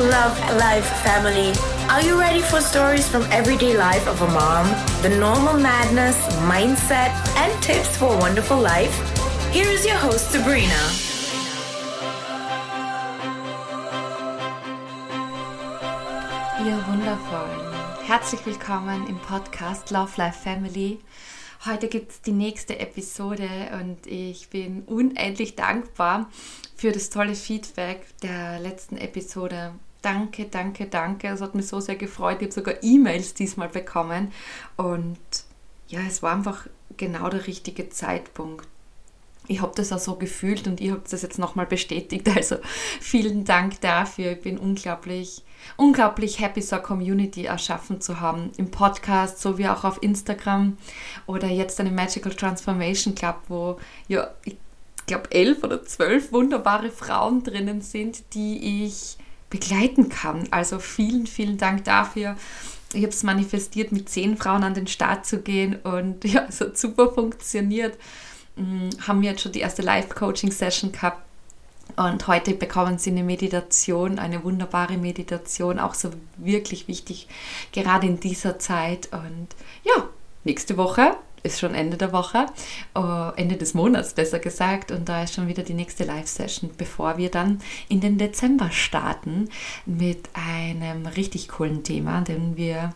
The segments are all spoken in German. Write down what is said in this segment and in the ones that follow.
Love Life family. Are you ready for stories from everyday life of a mom? The normal madness, mindset, and tips for a wonderful life? Here is your host, Sabrina. Ihr Wundervollen, herzlich willkommen im Podcast Love Life Family. Heute gibt es die nächste Episode und ich bin unendlich dankbar für das tolle Feedback der letzten Episode. Danke, danke, danke. Es hat mich so sehr gefreut. Ich habe sogar E-Mails diesmal bekommen. Und ja, es war einfach genau der richtige Zeitpunkt. Ich habe das auch so gefühlt und ihr habt das jetzt nochmal bestätigt. Also vielen Dank dafür. Ich bin unglaublich unglaublich happy, so eine Community erschaffen zu haben. Im Podcast, sowie auch auf Instagram oder jetzt eine Magical Transformation Club, wo ja, ich glaube, elf oder zwölf wunderbare Frauen drinnen sind, die ich begleiten kann. Also vielen, vielen Dank dafür. Ich habe es manifestiert, mit zehn Frauen an den Start zu gehen und ja, es hat super funktioniert. Hm, haben wir jetzt schon die erste Live-Coaching-Session gehabt und heute bekommen Sie eine Meditation, eine wunderbare Meditation, auch so wirklich wichtig, gerade in dieser Zeit. Und ja, nächste Woche ist schon Ende der Woche, uh, Ende des Monats besser gesagt, und da ist schon wieder die nächste Live-Session, bevor wir dann in den Dezember starten mit einem richtig coolen Thema, denn wir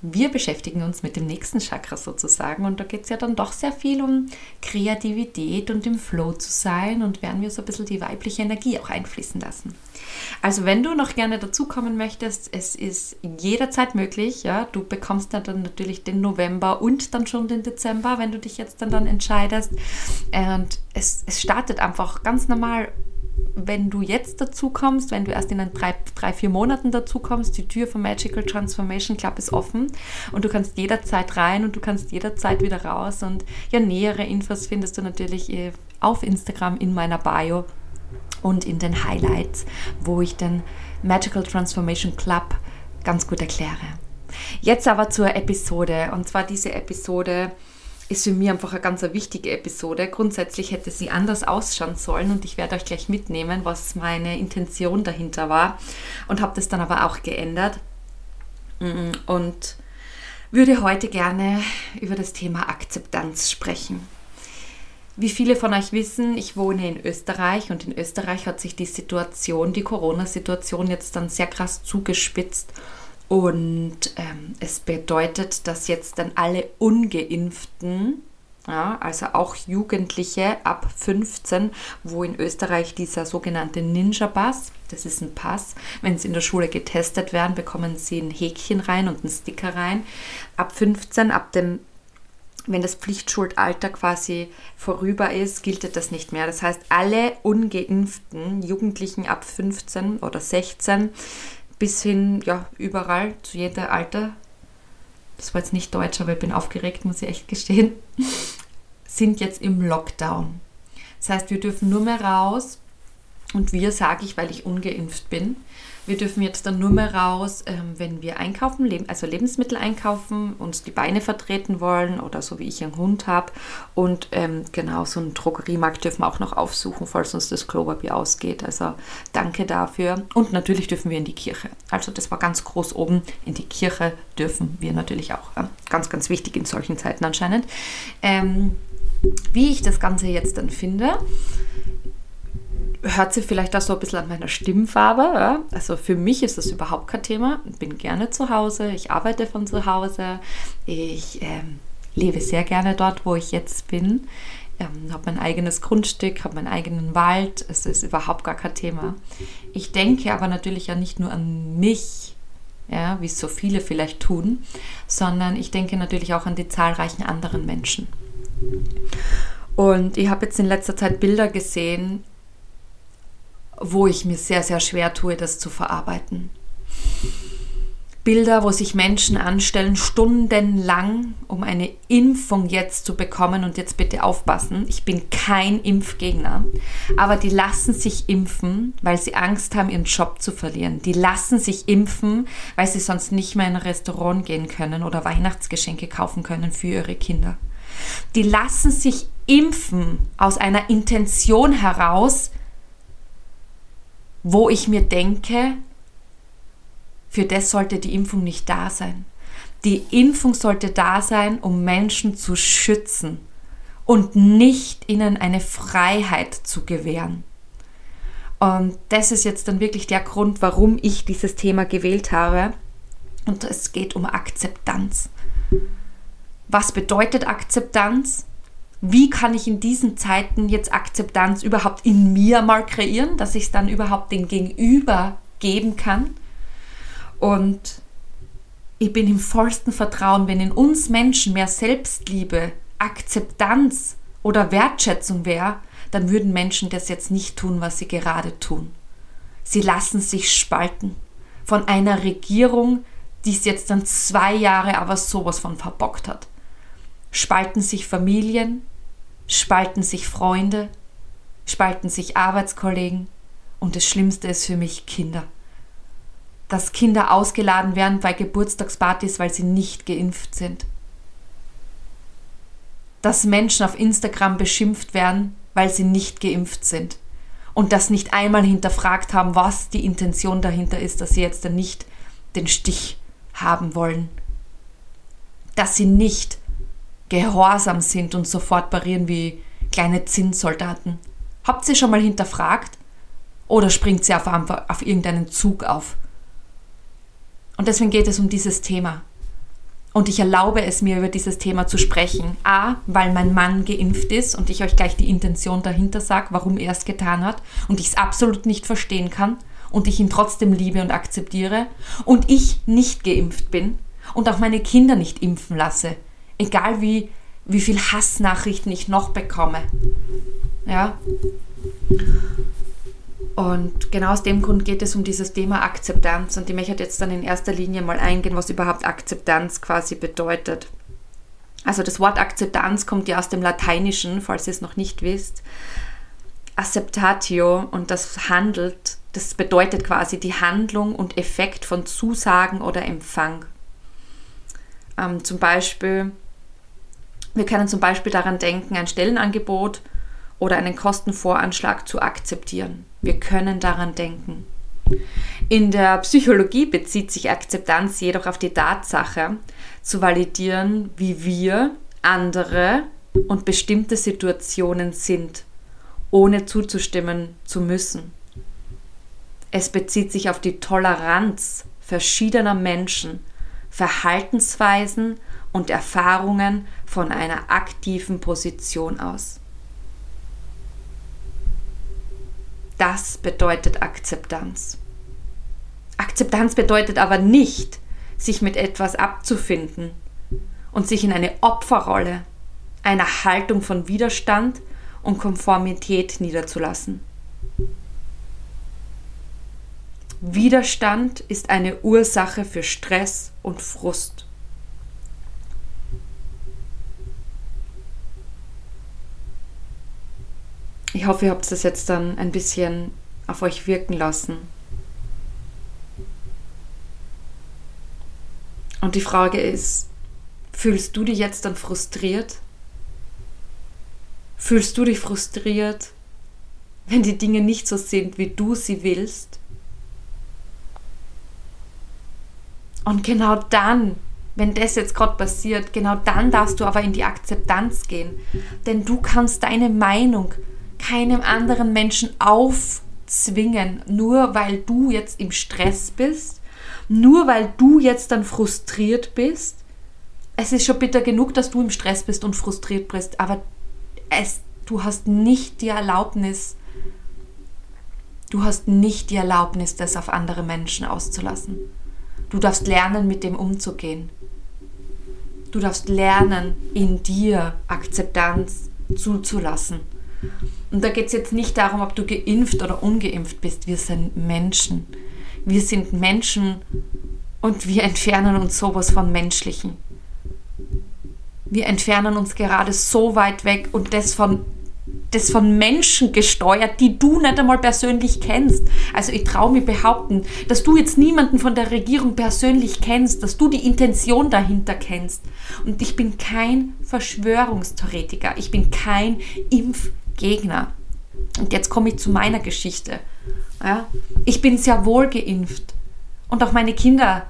wir beschäftigen uns mit dem nächsten Chakra sozusagen und da geht es ja dann doch sehr viel um Kreativität und im Flow zu sein und werden wir so ein bisschen die weibliche Energie auch einfließen lassen. Also wenn du noch gerne dazukommen möchtest, es ist jederzeit möglich. Ja? Du bekommst dann natürlich den November und dann schon den Dezember, wenn du dich jetzt dann, dann entscheidest. Und es, es startet einfach ganz normal wenn du jetzt dazu kommst, wenn du erst in drei, drei, vier Monaten dazu kommst, die Tür vom Magical Transformation Club ist offen und du kannst jederzeit rein und du kannst jederzeit wieder raus. Und ja, nähere Infos findest du natürlich äh, auf Instagram in meiner Bio und in den Highlights, wo ich den Magical Transformation Club ganz gut erkläre. Jetzt aber zur Episode und zwar diese Episode ist für mich einfach eine ganz wichtige Episode. Grundsätzlich hätte sie anders ausschauen sollen und ich werde euch gleich mitnehmen, was meine Intention dahinter war und habe das dann aber auch geändert und würde heute gerne über das Thema Akzeptanz sprechen. Wie viele von euch wissen, ich wohne in Österreich und in Österreich hat sich die Situation, die Corona-Situation jetzt dann sehr krass zugespitzt und ähm, es bedeutet, dass jetzt dann alle ungeimpften, ja, also auch Jugendliche ab 15, wo in Österreich dieser sogenannte Ninja-Pass, das ist ein Pass, wenn sie in der Schule getestet werden, bekommen sie ein Häkchen rein und einen Sticker rein. Ab 15, ab dem wenn das Pflichtschuldalter quasi vorüber ist, gilt das nicht mehr. Das heißt, alle ungeimpften Jugendlichen ab 15 oder 16 bis hin, ja, überall, zu jeder Alter, das war jetzt nicht deutsch, aber ich bin aufgeregt, muss ich echt gestehen, sind jetzt im Lockdown. Das heißt, wir dürfen nur mehr raus. Und wir sage ich, weil ich ungeimpft bin, wir dürfen jetzt dann nur mehr raus, ähm, wenn wir einkaufen, also Lebensmittel einkaufen, uns die Beine vertreten wollen oder so wie ich einen Hund habe. Und ähm, genau, so einen Drogeriemarkt dürfen wir auch noch aufsuchen, falls uns das Klopapier ausgeht. Also danke dafür. Und natürlich dürfen wir in die Kirche. Also das war ganz groß oben. In die Kirche dürfen wir natürlich auch. Äh, ganz, ganz wichtig in solchen Zeiten anscheinend. Ähm, wie ich das Ganze jetzt dann finde, hört sie vielleicht auch so ein bisschen an meiner Stimmfarbe. Ja? Also für mich ist das überhaupt kein Thema. Ich bin gerne zu Hause, ich arbeite von zu Hause, ich ähm, lebe sehr gerne dort, wo ich jetzt bin. Ähm, habe mein eigenes Grundstück, habe meinen eigenen Wald. Es ist überhaupt gar kein Thema. Ich denke aber natürlich ja nicht nur an mich, ja, wie es so viele vielleicht tun, sondern ich denke natürlich auch an die zahlreichen anderen Menschen. Und ich habe jetzt in letzter Zeit Bilder gesehen, wo ich mir sehr, sehr schwer tue, das zu verarbeiten. Bilder, wo sich Menschen anstellen, stundenlang, um eine Impfung jetzt zu bekommen. Und jetzt bitte aufpassen, ich bin kein Impfgegner. Aber die lassen sich impfen, weil sie Angst haben, ihren Job zu verlieren. Die lassen sich impfen, weil sie sonst nicht mehr in ein Restaurant gehen können oder Weihnachtsgeschenke kaufen können für ihre Kinder. Die lassen sich impfen aus einer Intention heraus, wo ich mir denke, für das sollte die Impfung nicht da sein. Die Impfung sollte da sein, um Menschen zu schützen und nicht ihnen eine Freiheit zu gewähren. Und das ist jetzt dann wirklich der Grund, warum ich dieses Thema gewählt habe. Und es geht um Akzeptanz. Was bedeutet Akzeptanz? Wie kann ich in diesen Zeiten jetzt Akzeptanz überhaupt in mir mal kreieren, dass ich es dann überhaupt den Gegenüber geben kann? Und ich bin im vollsten Vertrauen, wenn in uns Menschen mehr Selbstliebe, Akzeptanz oder Wertschätzung wäre, dann würden Menschen das jetzt nicht tun, was sie gerade tun. Sie lassen sich spalten von einer Regierung, die es jetzt dann zwei Jahre aber sowas von verbockt hat. Spalten sich Familien, spalten sich Freunde, spalten sich Arbeitskollegen und das Schlimmste ist für mich Kinder dass Kinder ausgeladen werden bei Geburtstagspartys, weil sie nicht geimpft sind. Dass Menschen auf Instagram beschimpft werden, weil sie nicht geimpft sind. Und das nicht einmal hinterfragt haben, was die Intention dahinter ist, dass sie jetzt nicht den Stich haben wollen. Dass sie nicht gehorsam sind und sofort parieren wie kleine Zinssoldaten. Habt ihr schon mal hinterfragt? Oder springt sie auf, auf irgendeinen Zug auf? Und deswegen geht es um dieses Thema. Und ich erlaube es mir, über dieses Thema zu sprechen. A, weil mein Mann geimpft ist und ich euch gleich die Intention dahinter sage, warum er es getan hat und ich es absolut nicht verstehen kann und ich ihn trotzdem liebe und akzeptiere und ich nicht geimpft bin und auch meine Kinder nicht impfen lasse. Egal wie, wie viel Hassnachrichten ich noch bekomme. Ja. Und genau aus dem Grund geht es um dieses Thema Akzeptanz. Und ich möchte jetzt dann in erster Linie mal eingehen, was überhaupt Akzeptanz quasi bedeutet. Also das Wort Akzeptanz kommt ja aus dem Lateinischen, falls ihr es noch nicht wisst. Acceptatio und das handelt, das bedeutet quasi die Handlung und Effekt von Zusagen oder Empfang. Ähm, zum Beispiel, wir können zum Beispiel daran denken, ein Stellenangebot oder einen Kostenvoranschlag zu akzeptieren. Wir können daran denken. In der Psychologie bezieht sich Akzeptanz jedoch auf die Tatsache, zu validieren, wie wir, andere und bestimmte Situationen sind, ohne zuzustimmen zu müssen. Es bezieht sich auf die Toleranz verschiedener Menschen, Verhaltensweisen und Erfahrungen von einer aktiven Position aus. Das bedeutet Akzeptanz. Akzeptanz bedeutet aber nicht, sich mit etwas abzufinden und sich in eine Opferrolle, einer Haltung von Widerstand und Konformität niederzulassen. Widerstand ist eine Ursache für Stress und Frust. Ich hoffe, ihr habt das jetzt dann ein bisschen auf euch wirken lassen. Und die Frage ist, fühlst du dich jetzt dann frustriert? Fühlst du dich frustriert, wenn die Dinge nicht so sind, wie du sie willst? Und genau dann, wenn das jetzt gerade passiert, genau dann darfst du aber in die Akzeptanz gehen. Denn du kannst deine Meinung keinem anderen Menschen aufzwingen, nur weil du jetzt im Stress bist, nur weil du jetzt dann frustriert bist. Es ist schon bitter genug, dass du im Stress bist und frustriert bist, aber es, du hast nicht die Erlaubnis, du hast nicht die Erlaubnis, das auf andere Menschen auszulassen. Du darfst lernen, mit dem umzugehen. Du darfst lernen, in dir Akzeptanz zuzulassen. Und da geht es jetzt nicht darum, ob du geimpft oder ungeimpft bist. Wir sind Menschen. Wir sind Menschen und wir entfernen uns sowas von Menschlichen. Wir entfernen uns gerade so weit weg und das von, das von Menschen gesteuert, die du nicht einmal persönlich kennst. Also ich traue mir behaupten, dass du jetzt niemanden von der Regierung persönlich kennst, dass du die Intention dahinter kennst. Und ich bin kein Verschwörungstheoretiker, ich bin kein Impf Gegner. Und jetzt komme ich zu meiner Geschichte. Ja, ich bin sehr wohl geimpft Und auch meine Kinder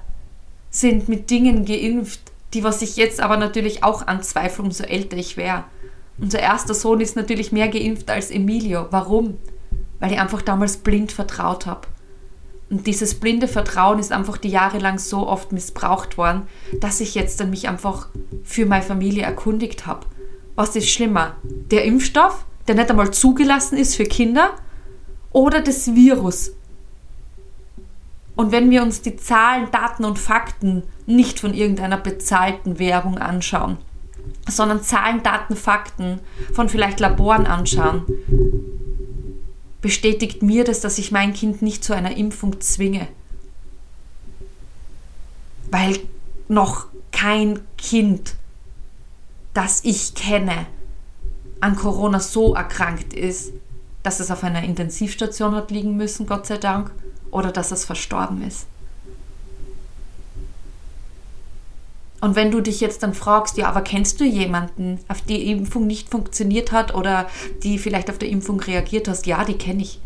sind mit Dingen geimpft, die was ich jetzt aber natürlich auch anzweifle, umso älter ich wäre. Unser erster Sohn ist natürlich mehr geimpft als Emilio. Warum? Weil ich einfach damals blind vertraut habe. Und dieses blinde Vertrauen ist einfach die Jahre lang so oft missbraucht worden, dass ich jetzt dann mich einfach für meine Familie erkundigt habe. Was ist schlimmer? Der Impfstoff, der nicht einmal zugelassen ist für Kinder, oder das Virus? Und wenn wir uns die Zahlen, Daten und Fakten nicht von irgendeiner bezahlten Werbung anschauen, sondern Zahlen, Daten, Fakten von vielleicht Laboren anschauen, bestätigt mir das, dass ich mein Kind nicht zu einer Impfung zwinge. Weil noch kein Kind, das ich kenne, an Corona so erkrankt ist, dass es auf einer Intensivstation hat liegen müssen, Gott sei Dank, oder dass es verstorben ist. Und wenn du dich jetzt dann fragst, ja, aber kennst du jemanden, auf die Impfung nicht funktioniert hat oder die vielleicht auf der Impfung reagiert hast? Ja, die kenne ich.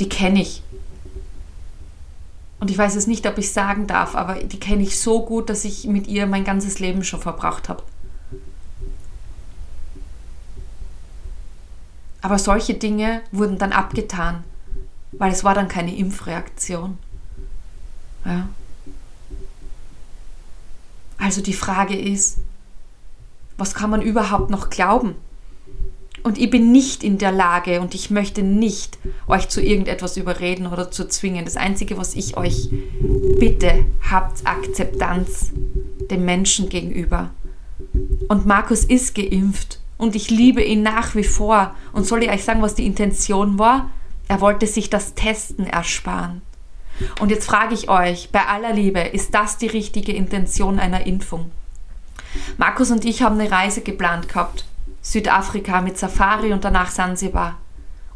Die kenne ich. Und ich weiß es nicht, ob ich sagen darf, aber die kenne ich so gut, dass ich mit ihr mein ganzes Leben schon verbracht habe. Aber solche Dinge wurden dann abgetan, weil es war dann keine Impfreaktion. Ja. Also die Frage ist, was kann man überhaupt noch glauben? Und ich bin nicht in der Lage und ich möchte nicht euch zu irgendetwas überreden oder zu zwingen. Das Einzige, was ich euch bitte, habt Akzeptanz dem Menschen gegenüber. Und Markus ist geimpft und ich liebe ihn nach wie vor. Und soll ich euch sagen, was die Intention war? Er wollte sich das Testen ersparen. Und jetzt frage ich euch, bei aller Liebe, ist das die richtige Intention einer Impfung? Markus und ich haben eine Reise geplant gehabt. Südafrika mit Safari und danach Sansibar.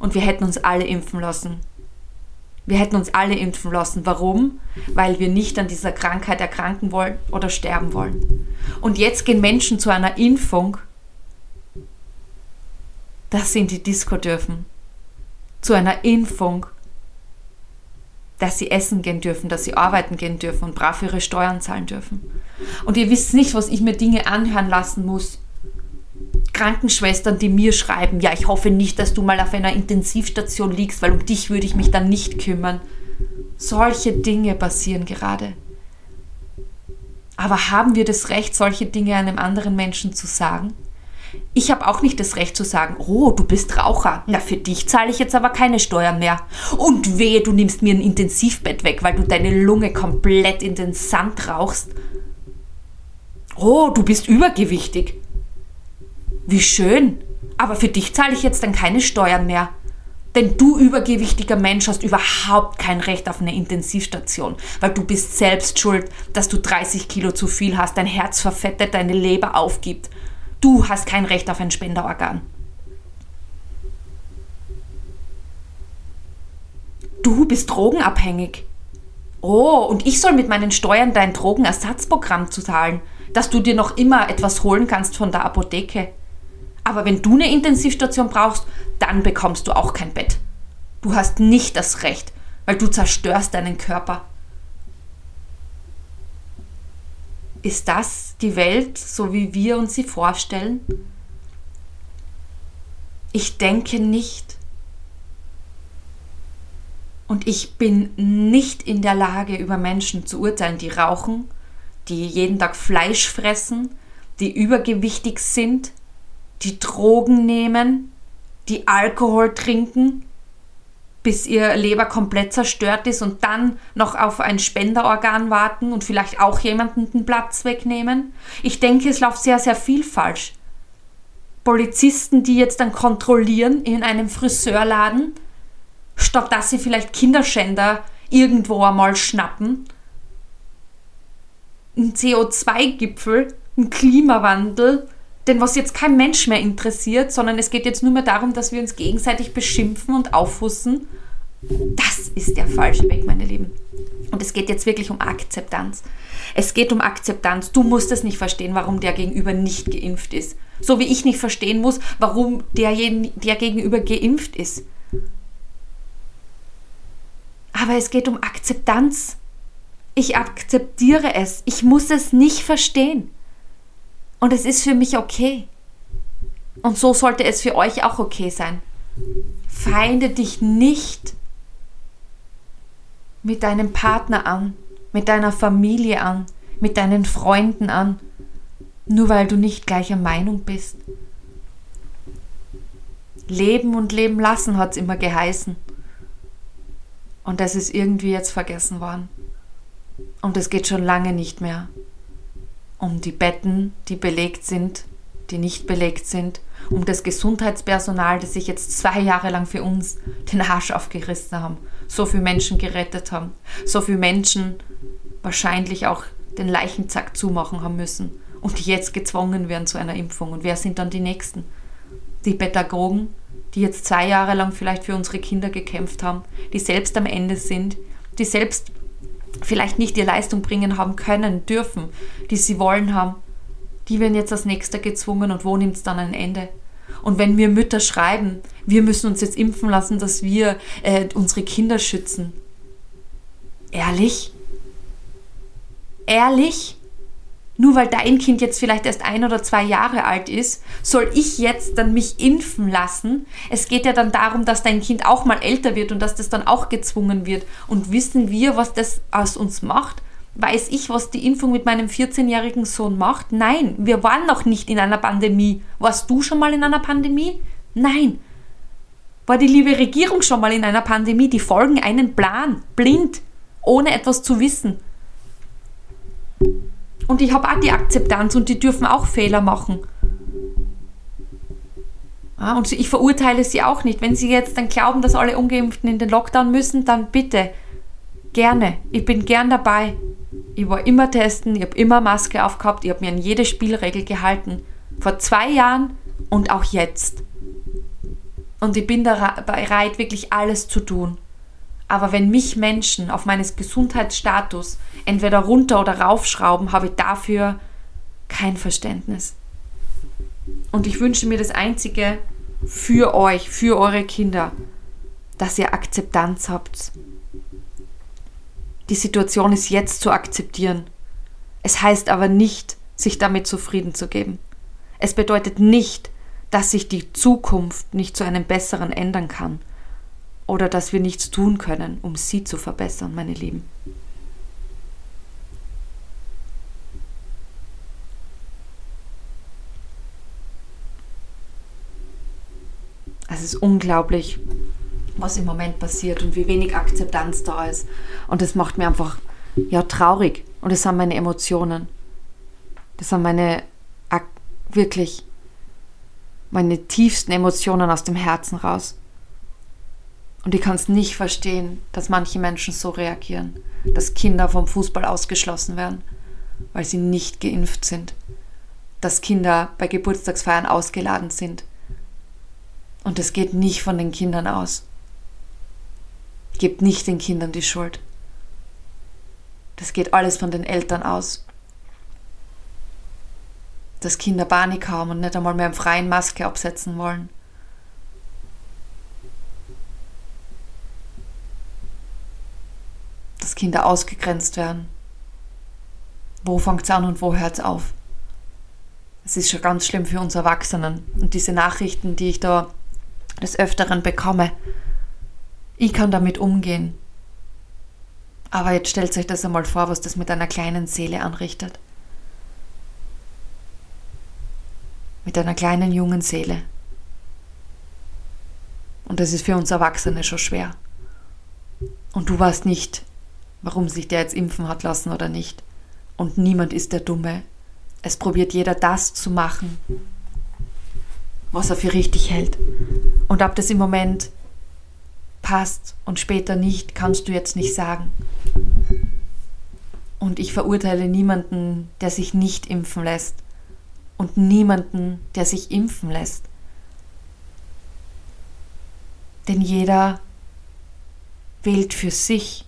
Und wir hätten uns alle impfen lassen. Wir hätten uns alle impfen lassen. Warum? Weil wir nicht an dieser Krankheit erkranken wollen oder sterben wollen. Und jetzt gehen Menschen zu einer Impfung, dass sie in die Disco dürfen. Zu einer Impfung, dass sie essen gehen dürfen, dass sie arbeiten gehen dürfen und brav ihre Steuern zahlen dürfen. Und ihr wisst nicht, was ich mir Dinge anhören lassen muss. Krankenschwestern, die mir schreiben, ja, ich hoffe nicht, dass du mal auf einer Intensivstation liegst, weil um dich würde ich mich dann nicht kümmern. Solche Dinge passieren gerade. Aber haben wir das Recht, solche Dinge einem anderen Menschen zu sagen? Ich habe auch nicht das Recht zu sagen, oh, du bist Raucher. Na, für dich zahle ich jetzt aber keine Steuern mehr. Und wehe, du nimmst mir ein Intensivbett weg, weil du deine Lunge komplett in den Sand rauchst. Oh, du bist übergewichtig. Wie schön. Aber für dich zahle ich jetzt dann keine Steuern mehr. Denn du übergewichtiger Mensch hast überhaupt kein Recht auf eine Intensivstation, weil du bist selbst schuld, dass du 30 Kilo zu viel hast, dein Herz verfettet, deine Leber aufgibt. Du hast kein Recht auf ein Spenderorgan. Du bist drogenabhängig. Oh, und ich soll mit meinen Steuern dein Drogenersatzprogramm zahlen, dass du dir noch immer etwas holen kannst von der Apotheke. Aber wenn du eine Intensivstation brauchst, dann bekommst du auch kein Bett. Du hast nicht das Recht, weil du zerstörst deinen Körper. Ist das die Welt, so wie wir uns sie vorstellen? Ich denke nicht. Und ich bin nicht in der Lage, über Menschen zu urteilen, die rauchen, die jeden Tag Fleisch fressen, die übergewichtig sind, die Drogen nehmen, die Alkohol trinken, bis ihr Leber komplett zerstört ist und dann noch auf ein Spenderorgan warten und vielleicht auch jemanden den Platz wegnehmen. Ich denke, es läuft sehr, sehr viel falsch. Polizisten, die jetzt dann kontrollieren in einem Friseurladen, statt dass sie vielleicht Kinderschänder irgendwo einmal schnappen. Ein CO2-Gipfel, ein Klimawandel, denn was jetzt kein Mensch mehr interessiert, sondern es geht jetzt nur mehr darum, dass wir uns gegenseitig beschimpfen und aufhussen. Das ist der falsche Weg, meine Lieben. Und es geht jetzt wirklich um Akzeptanz. Es geht um Akzeptanz. Du musst es nicht verstehen, warum der Gegenüber nicht geimpft ist. So wie ich nicht verstehen muss, warum der, der Gegenüber geimpft ist. Aber es geht um Akzeptanz Ich akzeptiere es. Ich muss es nicht verstehen. Und es ist für mich okay. Und so sollte es für euch auch okay sein. Feinde dich nicht mit deinem Partner an, mit deiner Familie an, mit deinen Freunden an, nur weil du nicht gleicher Meinung bist. Leben und leben lassen hat es immer geheißen. Und das ist irgendwie jetzt vergessen worden. Und es geht schon lange nicht mehr um die Betten, die belegt sind, die nicht belegt sind, um das Gesundheitspersonal, das sich jetzt zwei Jahre lang für uns den Arsch aufgerissen haben, so viele Menschen gerettet haben, so viele Menschen wahrscheinlich auch den Leichenzack zumachen haben müssen und die jetzt gezwungen werden zu einer Impfung. Und wer sind dann die Nächsten? Die Pädagogen, die jetzt zwei Jahre lang vielleicht für unsere Kinder gekämpft haben, die selbst am Ende sind, die selbst vielleicht nicht die Leistung bringen haben können, dürfen, die sie wollen haben, die werden jetzt als nächster gezwungen und wo nimmt es dann ein Ende? Und wenn wir Mütter schreiben, wir müssen uns jetzt impfen lassen, dass wir äh, unsere Kinder schützen. Ehrlich? Ehrlich? Nur weil dein Kind jetzt vielleicht erst ein oder zwei Jahre alt ist, soll ich jetzt dann mich impfen lassen? Es geht ja dann darum, dass dein Kind auch mal älter wird und dass das dann auch gezwungen wird. Und wissen wir, was das aus uns macht? Weiß ich, was die Impfung mit meinem 14-jährigen Sohn macht? Nein, wir waren noch nicht in einer Pandemie. Warst du schon mal in einer Pandemie? Nein. War die liebe Regierung schon mal in einer Pandemie? Die folgen einen Plan, blind, ohne etwas zu wissen. Und ich habe auch die Akzeptanz und die dürfen auch Fehler machen. Ja, und ich verurteile sie auch nicht. Wenn sie jetzt dann glauben, dass alle Ungeimpften in den Lockdown müssen, dann bitte, gerne. Ich bin gern dabei. Ich war immer testen, ich habe immer Maske aufgehabt, ich habe mir an jede Spielregel gehalten. Vor zwei Jahren und auch jetzt. Und ich bin bereit, wirklich alles zu tun. Aber wenn mich Menschen auf meines Gesundheitsstatus entweder runter oder raufschrauben, habe ich dafür kein Verständnis. Und ich wünsche mir das Einzige für euch, für eure Kinder, dass ihr Akzeptanz habt. Die Situation ist jetzt zu akzeptieren. Es heißt aber nicht, sich damit zufrieden zu geben. Es bedeutet nicht, dass sich die Zukunft nicht zu einem besseren ändern kann oder dass wir nichts tun können, um sie zu verbessern, meine Lieben. Es ist unglaublich, was im Moment passiert und wie wenig Akzeptanz da ist. Und das macht mir einfach ja traurig. Und das sind meine Emotionen. Das sind meine wirklich meine tiefsten Emotionen aus dem Herzen raus. Und ich kann es nicht verstehen, dass manche Menschen so reagieren, dass Kinder vom Fußball ausgeschlossen werden, weil sie nicht geimpft sind, dass Kinder bei Geburtstagsfeiern ausgeladen sind. Und es geht nicht von den Kindern aus. Gebt nicht den Kindern die Schuld. Das geht alles von den Eltern aus. Dass Kinder Panik haben und nicht einmal mehr im freien Maske absetzen wollen. Kinder ausgegrenzt werden. Wo fängt es an und wo hört es auf? Es ist schon ganz schlimm für uns Erwachsenen. Und diese Nachrichten, die ich da des Öfteren bekomme, ich kann damit umgehen. Aber jetzt stellt euch das einmal vor, was das mit einer kleinen Seele anrichtet. Mit einer kleinen jungen Seele. Und das ist für uns Erwachsene schon schwer. Und du warst nicht warum sich der jetzt impfen hat lassen oder nicht. Und niemand ist der Dumme. Es probiert jeder das zu machen, was er für richtig hält. Und ob das im Moment passt und später nicht, kannst du jetzt nicht sagen. Und ich verurteile niemanden, der sich nicht impfen lässt. Und niemanden, der sich impfen lässt. Denn jeder wählt für sich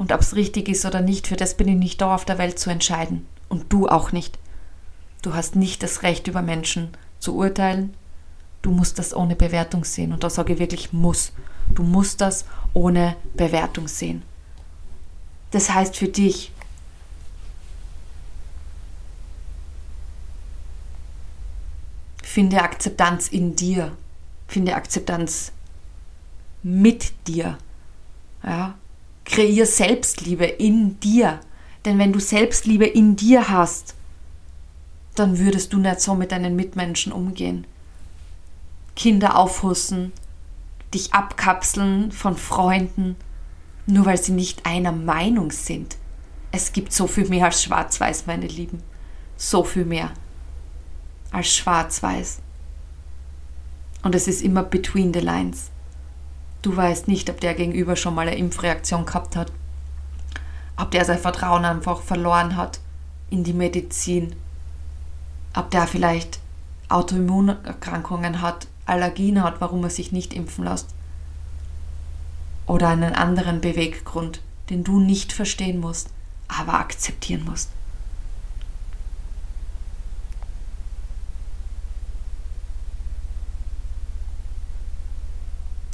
und ob es richtig ist oder nicht, für das bin ich nicht da auf der Welt zu entscheiden. Und du auch nicht. Du hast nicht das Recht, über Menschen zu urteilen. Du musst das ohne Bewertung sehen. Und da sage ich wirklich muss. Du musst das ohne Bewertung sehen. Das heißt für dich, finde Akzeptanz in dir, finde Akzeptanz mit dir. Ja? Kreier Selbstliebe in dir. Denn wenn du Selbstliebe in dir hast, dann würdest du nicht so mit deinen Mitmenschen umgehen. Kinder aufhussen, dich abkapseln von Freunden, nur weil sie nicht einer Meinung sind. Es gibt so viel mehr als Schwarz-Weiß, meine Lieben. So viel mehr als Schwarz-Weiß. Und es ist immer between the lines. Du weißt nicht, ob der Gegenüber schon mal eine Impfreaktion gehabt hat, ob der sein Vertrauen einfach verloren hat in die Medizin, ob der vielleicht Autoimmunerkrankungen hat, Allergien hat, warum er sich nicht impfen lässt. Oder einen anderen Beweggrund, den du nicht verstehen musst, aber akzeptieren musst.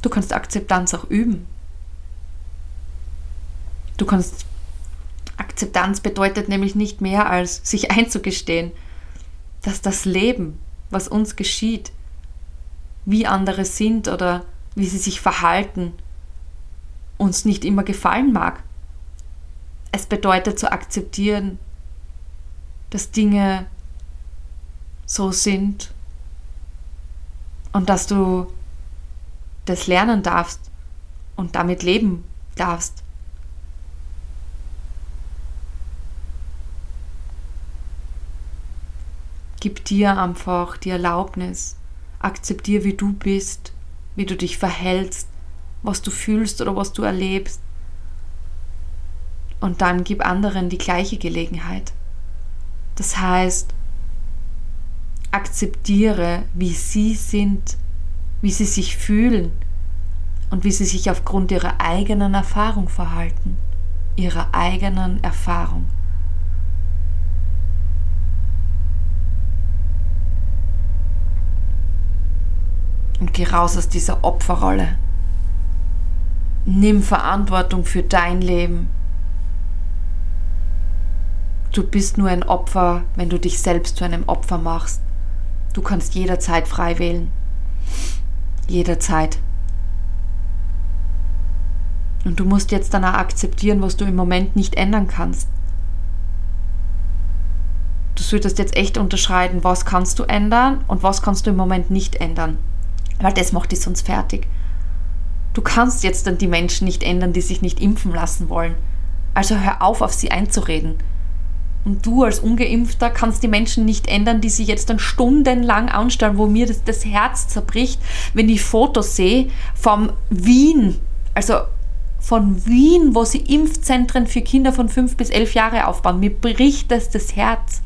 Du kannst Akzeptanz auch üben. Du kannst Akzeptanz bedeutet nämlich nicht mehr als sich einzugestehen, dass das Leben, was uns geschieht, wie andere sind oder wie sie sich verhalten, uns nicht immer gefallen mag. Es bedeutet zu akzeptieren, dass Dinge so sind und dass du das lernen darfst und damit leben darfst. Gib dir einfach die Erlaubnis, akzeptiere, wie du bist, wie du dich verhältst, was du fühlst oder was du erlebst. Und dann gib anderen die gleiche Gelegenheit. Das heißt, akzeptiere, wie sie sind, wie sie sich fühlen und wie sie sich aufgrund ihrer eigenen Erfahrung verhalten, ihrer eigenen Erfahrung. Und geh raus aus dieser Opferrolle. Nimm Verantwortung für dein Leben. Du bist nur ein Opfer, wenn du dich selbst zu einem Opfer machst. Du kannst jederzeit frei wählen. Jederzeit. Und du musst jetzt danach akzeptieren, was du im Moment nicht ändern kannst. Du solltest jetzt echt unterscheiden, was kannst du ändern und was kannst du im Moment nicht ändern. Weil das macht dich sonst fertig. Du kannst jetzt dann die Menschen nicht ändern, die sich nicht impfen lassen wollen. Also hör auf, auf sie einzureden. Und du als Ungeimpfter kannst die Menschen nicht ändern, die sich jetzt dann stundenlang anstellen, wo mir das, das Herz zerbricht, wenn ich Fotos sehe vom Wien, also von Wien, wo sie Impfzentren für Kinder von fünf bis elf Jahre aufbauen. Mir bricht das das Herz.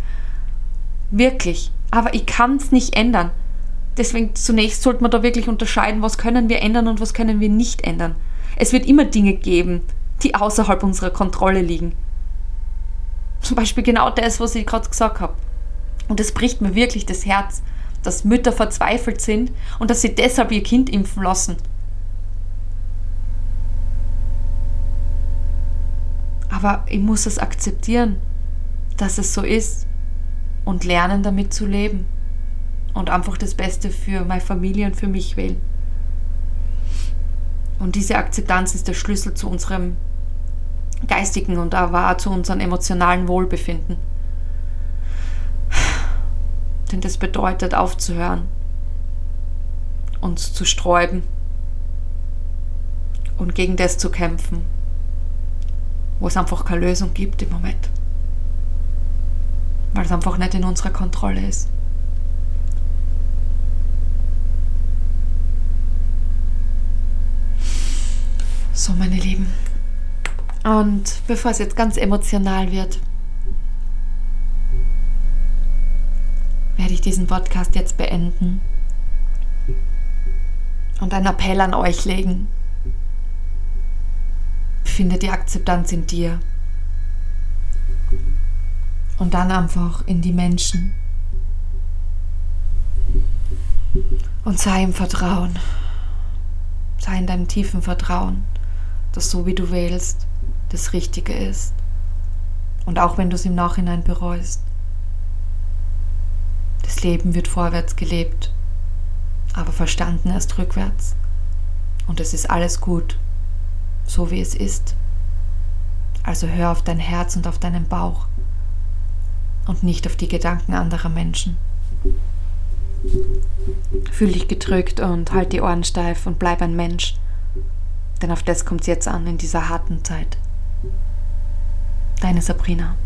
Wirklich. Aber ich kann es nicht ändern. Deswegen zunächst sollte man da wirklich unterscheiden, was können wir ändern und was können wir nicht ändern. Es wird immer Dinge geben, die außerhalb unserer Kontrolle liegen. Zum Beispiel genau das, was ich gerade gesagt habe. Und es bricht mir wirklich das Herz, dass Mütter verzweifelt sind und dass sie deshalb ihr Kind impfen lassen. Aber ich muss es akzeptieren, dass es so ist und lernen damit zu leben und einfach das Beste für meine Familie und für mich wählen. Und diese Akzeptanz ist der Schlüssel zu unserem geistigen und aber auch zu unserem emotionalen Wohlbefinden. Denn das bedeutet aufzuhören, uns zu sträuben und gegen das zu kämpfen, wo es einfach keine Lösung gibt im Moment. Weil es einfach nicht in unserer Kontrolle ist. So, meine Lieben, und bevor es jetzt ganz emotional wird, werde ich diesen Podcast jetzt beenden und einen Appell an euch legen. Finde die Akzeptanz in dir und dann einfach in die Menschen und sei im Vertrauen, sei in deinem tiefen Vertrauen, dass so wie du wählst, das Richtige ist. Und auch wenn du es im Nachhinein bereust. Das Leben wird vorwärts gelebt, aber verstanden erst rückwärts. Und es ist alles gut, so wie es ist. Also hör auf dein Herz und auf deinen Bauch und nicht auf die Gedanken anderer Menschen. Fühl dich gedrückt und halt die Ohren steif und bleib ein Mensch. Denn auf das kommt es jetzt an in dieser harten Zeit. Deine Sabrina.